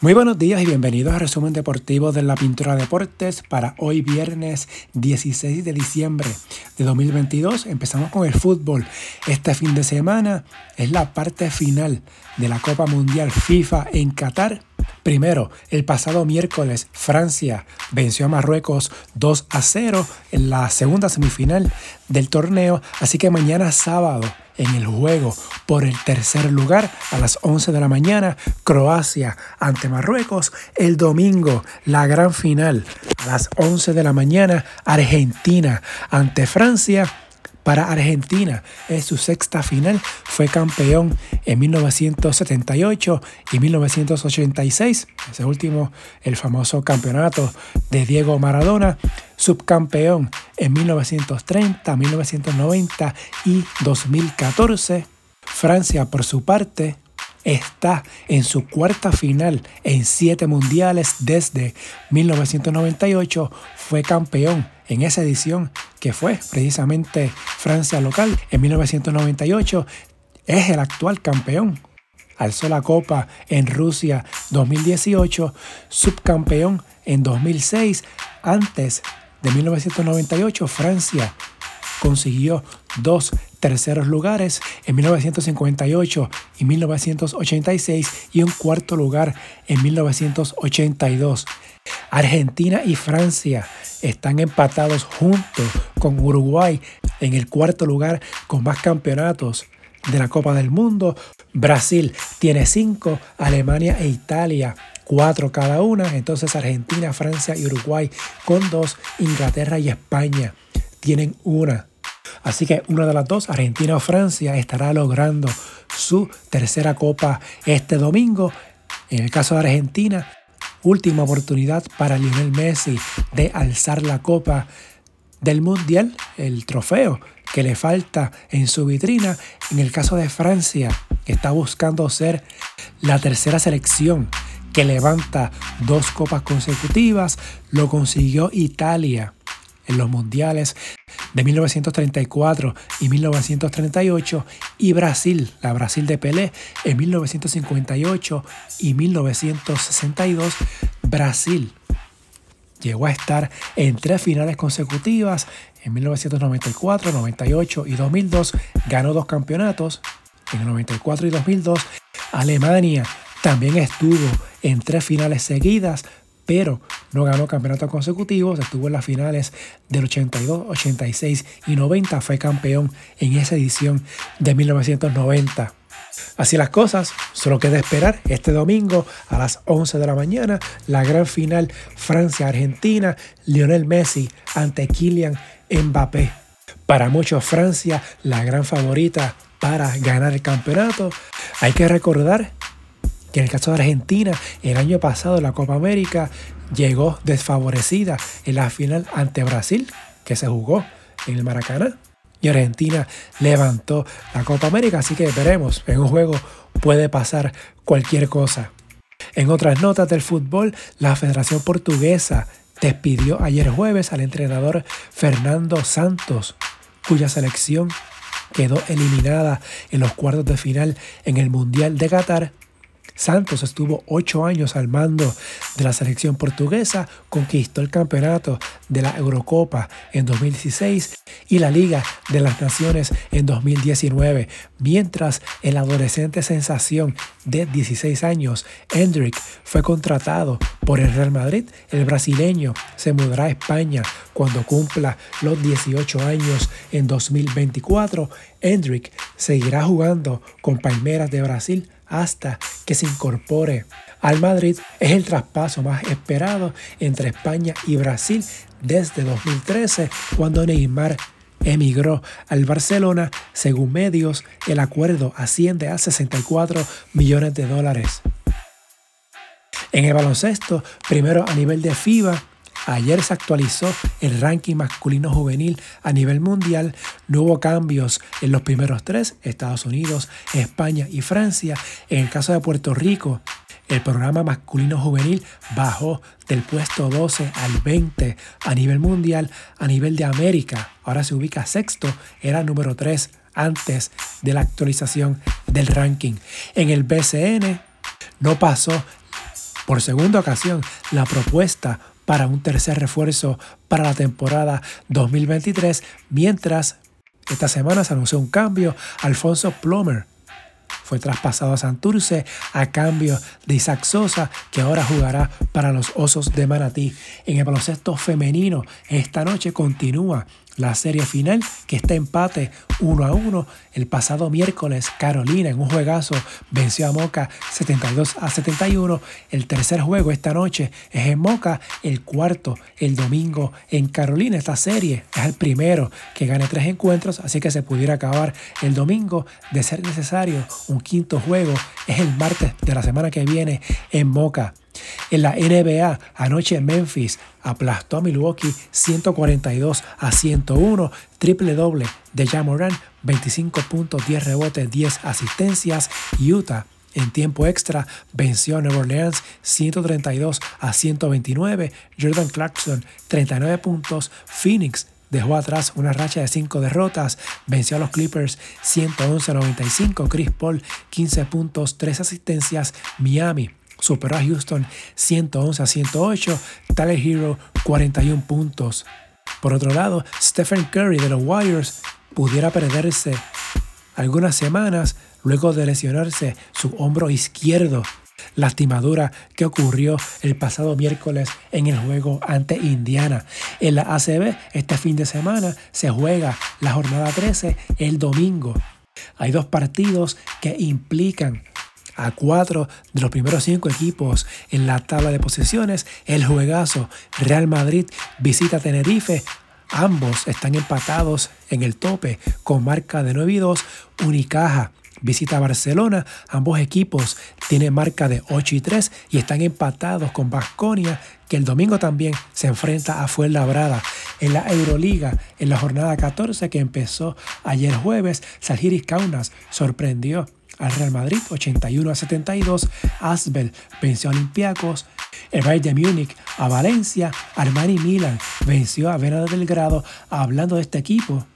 Muy buenos días y bienvenidos a Resumen Deportivo de la Pintura Deportes para hoy viernes 16 de diciembre de 2022. Empezamos con el fútbol. Este fin de semana es la parte final de la Copa Mundial FIFA en Qatar. Primero, el pasado miércoles Francia venció a Marruecos 2 a 0 en la segunda semifinal del torneo, así que mañana sábado en el juego por el tercer lugar a las 11 de la mañana, Croacia ante Marruecos. El domingo, la gran final a las 11 de la mañana, Argentina ante Francia para Argentina. Es su sexta final. Fue campeón en 1978 y 1986. Ese último, el famoso campeonato de Diego Maradona. Subcampeón en 1930, 1990 y 2014. Francia, por su parte, está en su cuarta final en siete mundiales desde 1998. Fue campeón en esa edición que fue precisamente Francia local en 1998. Es el actual campeón. Alzó la copa en Rusia 2018, subcampeón en 2006. Antes de 1998, Francia consiguió dos terceros lugares en 1958 y 1986 y un cuarto lugar en 1982. Argentina y Francia están empatados junto con Uruguay en el cuarto lugar con más campeonatos de la Copa del Mundo. Brasil tiene cinco, Alemania e Italia cuatro cada una. Entonces Argentina, Francia y Uruguay con dos, Inglaterra y España tienen una. Así que una de las dos, Argentina o Francia, estará logrando su tercera copa este domingo. En el caso de Argentina, última oportunidad para Lionel Messi de alzar la copa del Mundial, el trofeo que le falta en su vitrina. En el caso de Francia, que está buscando ser la tercera selección que levanta dos copas consecutivas, lo consiguió Italia en los mundiales de 1934 y 1938 y Brasil, la Brasil de Pelé en 1958 y 1962. Brasil llegó a estar en tres finales consecutivas en 1994, 98 y 2002. Ganó dos campeonatos en el 94 y 2002. Alemania también estuvo en tres finales seguidas, pero no ganó campeonatos consecutivos, estuvo en las finales del 82, 86 y 90, fue campeón en esa edición de 1990. Así las cosas, solo queda esperar este domingo a las 11 de la mañana la gran final Francia-Argentina, Lionel Messi ante Kylian Mbappé. Para muchos Francia la gran favorita para ganar el campeonato. Hay que recordar que en el caso de Argentina, el año pasado la Copa América llegó desfavorecida en la final ante Brasil, que se jugó en el Maracaná. Y Argentina levantó la Copa América, así que veremos, en un juego puede pasar cualquier cosa. En otras notas del fútbol, la Federación Portuguesa despidió ayer jueves al entrenador Fernando Santos, cuya selección quedó eliminada en los cuartos de final en el Mundial de Qatar Santos estuvo ocho años al mando de la selección portuguesa, conquistó el campeonato de la Eurocopa en 2016 y la Liga de las Naciones en 2019, mientras el adolescente sensación de 16 años, Hendrik, fue contratado por el Real Madrid, el brasileño se mudará a España cuando cumpla los 18 años en 2024. Hendrik seguirá jugando con Palmeiras de Brasil hasta que se incorpore al Madrid es el traspaso más esperado entre España y Brasil desde 2013 cuando Neymar emigró al Barcelona. Según medios, el acuerdo asciende a 64 millones de dólares. En el baloncesto, primero a nivel de FIBA, Ayer se actualizó el ranking masculino juvenil a nivel mundial. No hubo cambios en los primeros tres, Estados Unidos, España y Francia. En el caso de Puerto Rico, el programa masculino juvenil bajó del puesto 12 al 20 a nivel mundial, a nivel de América. Ahora se ubica sexto, era número 3 antes de la actualización del ranking. En el BCN no pasó Por segunda ocasión, la propuesta para un tercer refuerzo para la temporada 2023, mientras esta semana se anunció un cambio, Alfonso Plomer fue traspasado a Santurce a cambio de Isaac Sosa, que ahora jugará para los Osos de Manatí. En el baloncesto femenino, esta noche continúa la serie final que está empate 1 a 1. El pasado miércoles Carolina en un juegazo venció a Moca 72 a 71. El tercer juego esta noche es en Moca, el cuarto el domingo en Carolina. Esta serie es el primero que gane tres encuentros, así que se pudiera acabar el domingo. De ser necesario, un quinto juego es el martes de la semana que viene en Moca. En la NBA, anoche Memphis aplastó a Milwaukee 142 a 101, triple doble de Jamoran, 25 puntos, 10 rebotes, 10 asistencias. Utah en tiempo extra venció a Nueva Orleans 132 a 129. Jordan Clarkson 39 puntos. Phoenix dejó atrás una racha de 5 derrotas. Venció a los Clippers 111 a 95. Chris Paul 15 puntos, 3 asistencias. Miami superó a Houston 111 a 108, Tyler Hero 41 puntos. Por otro lado, Stephen Curry de los Warriors pudiera perderse algunas semanas luego de lesionarse su hombro izquierdo, lastimadura que ocurrió el pasado miércoles en el juego ante Indiana. En la ACB, este fin de semana se juega la jornada 13 el domingo. Hay dos partidos que implican a cuatro de los primeros cinco equipos en la tabla de posiciones. El juegazo Real Madrid visita Tenerife. Ambos están empatados en el tope con marca de 9 y 2. Unicaja visita Barcelona. Ambos equipos tienen marca de 8 y 3 y están empatados con Basconia, que el domingo también se enfrenta a Fuenlabrada. En la Euroliga, en la jornada 14 que empezó ayer jueves, Salgiris Kaunas sorprendió al Real Madrid 81 a 72, Asbel venció a Olympiacos, el Bayern de Múnich a Valencia, Armani Milan venció a Vena del Grado, hablando de este equipo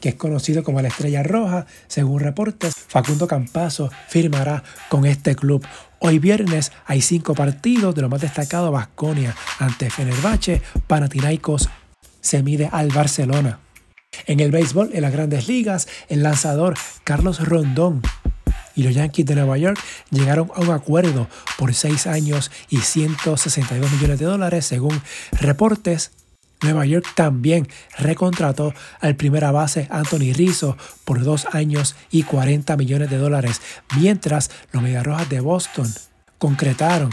que es conocido como la Estrella Roja, según reportes, Facundo Campazo firmará con este club. Hoy viernes hay cinco partidos, de lo más destacado Vasconia ante Fenerbahce, Panathinaikos se mide al Barcelona. En el béisbol, en las grandes ligas, el lanzador Carlos Rondón y los Yankees de Nueva York llegaron a un acuerdo por seis años y 162 millones de dólares según reportes. Nueva York también recontrató al primera base Anthony Rizzo por dos años y 40 millones de dólares, mientras los Mediarrojas de Boston concretaron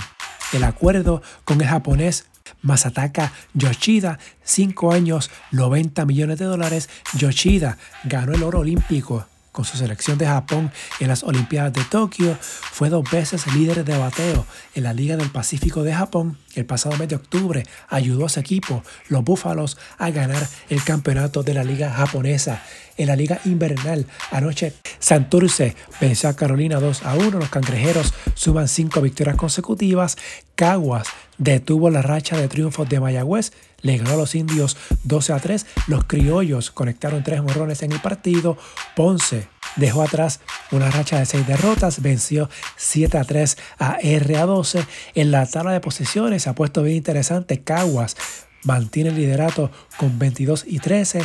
el acuerdo con el japonés Masataka Yoshida, cinco años, 90 millones de dólares. Yoshida ganó el oro olímpico con su selección de Japón en las Olimpiadas de Tokio, fue dos veces líder de bateo en la Liga del Pacífico de Japón. El pasado mes de octubre ayudó a su equipo, los Búfalos, a ganar el campeonato de la Liga japonesa. En la Liga Invernal, anoche Santurce venció a Carolina 2 a 1. Los cangrejeros suman cinco victorias consecutivas. Caguas detuvo la racha de triunfos de Mayagüez le ganó a los indios 12 a 3. Los criollos conectaron tres morrones en el partido. Ponce dejó atrás una racha de seis derrotas, venció 7 a 3 a R a 12. En la tabla de posiciones se ha puesto bien interesante. Caguas mantiene el liderato con 22 y 13.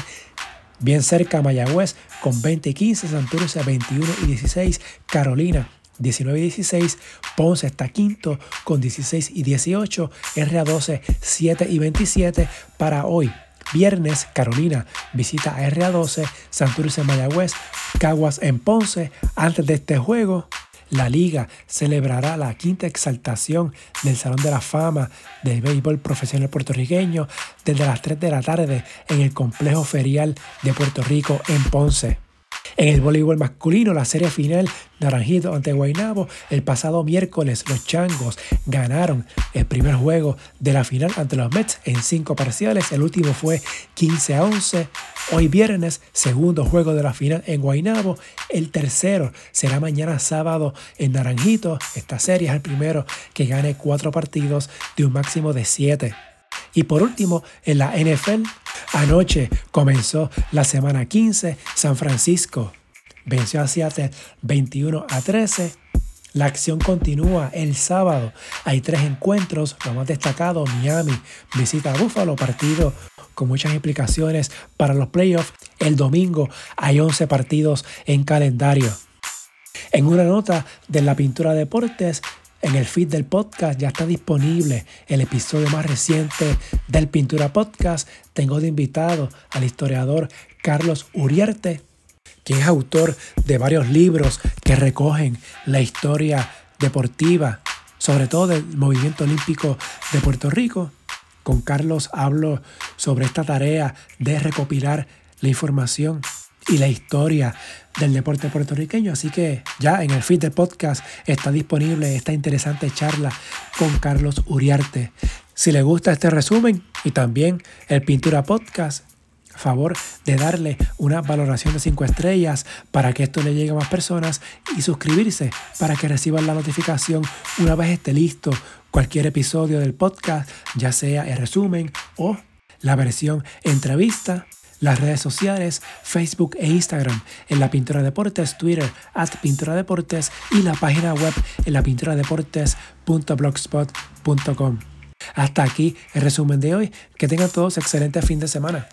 Bien cerca Mayagüez con 20 y 15, Santurce 21 y 16, Carolina 19 y 16, Ponce está quinto con 16 y 18, RA12 7 y 27 para hoy. Viernes, Carolina visita a RA12, Santurce Mayagüez, Caguas en Ponce. Antes de este juego, la liga celebrará la quinta exaltación del Salón de la Fama del Béisbol Profesional Puertorriqueño desde las 3 de la tarde en el Complejo Ferial de Puerto Rico en Ponce. En el voleibol masculino, la serie final Naranjito ante Guaynabo, el pasado miércoles los Changos ganaron el primer juego de la final ante los Mets en cinco parciales. El último fue 15 a 11. Hoy viernes, segundo juego de la final en Guaynabo. El tercero será mañana sábado en Naranjito. Esta serie es el primero que gane cuatro partidos de un máximo de siete. Y por último, en la NFL, anoche comenzó la semana 15. San Francisco venció a Seattle 21 a 13. La acción continúa el sábado. Hay tres encuentros, lo más destacado, Miami visita a Buffalo, partido con muchas implicaciones para los playoffs. El domingo hay 11 partidos en calendario. En una nota de la Pintura Deportes, en el feed del podcast ya está disponible el episodio más reciente del Pintura Podcast. Tengo de invitado al historiador Carlos Uriarte, que es autor de varios libros que recogen la historia deportiva, sobre todo del movimiento olímpico de Puerto Rico. Con Carlos hablo sobre esta tarea de recopilar la información y la historia del deporte puertorriqueño. Así que ya en el feed del podcast está disponible esta interesante charla con Carlos Uriarte. Si le gusta este resumen y también el Pintura Podcast, favor de darle una valoración de 5 estrellas para que esto le llegue a más personas y suscribirse para que reciban la notificación una vez esté listo cualquier episodio del podcast, ya sea el resumen o la versión entrevista las redes sociales, Facebook e Instagram en La Pintura Deportes, Twitter at Pintura Deportes y la página web en lapinturadeportes.blogspot.com. Hasta aquí el resumen de hoy. Que tengan todos excelente fin de semana.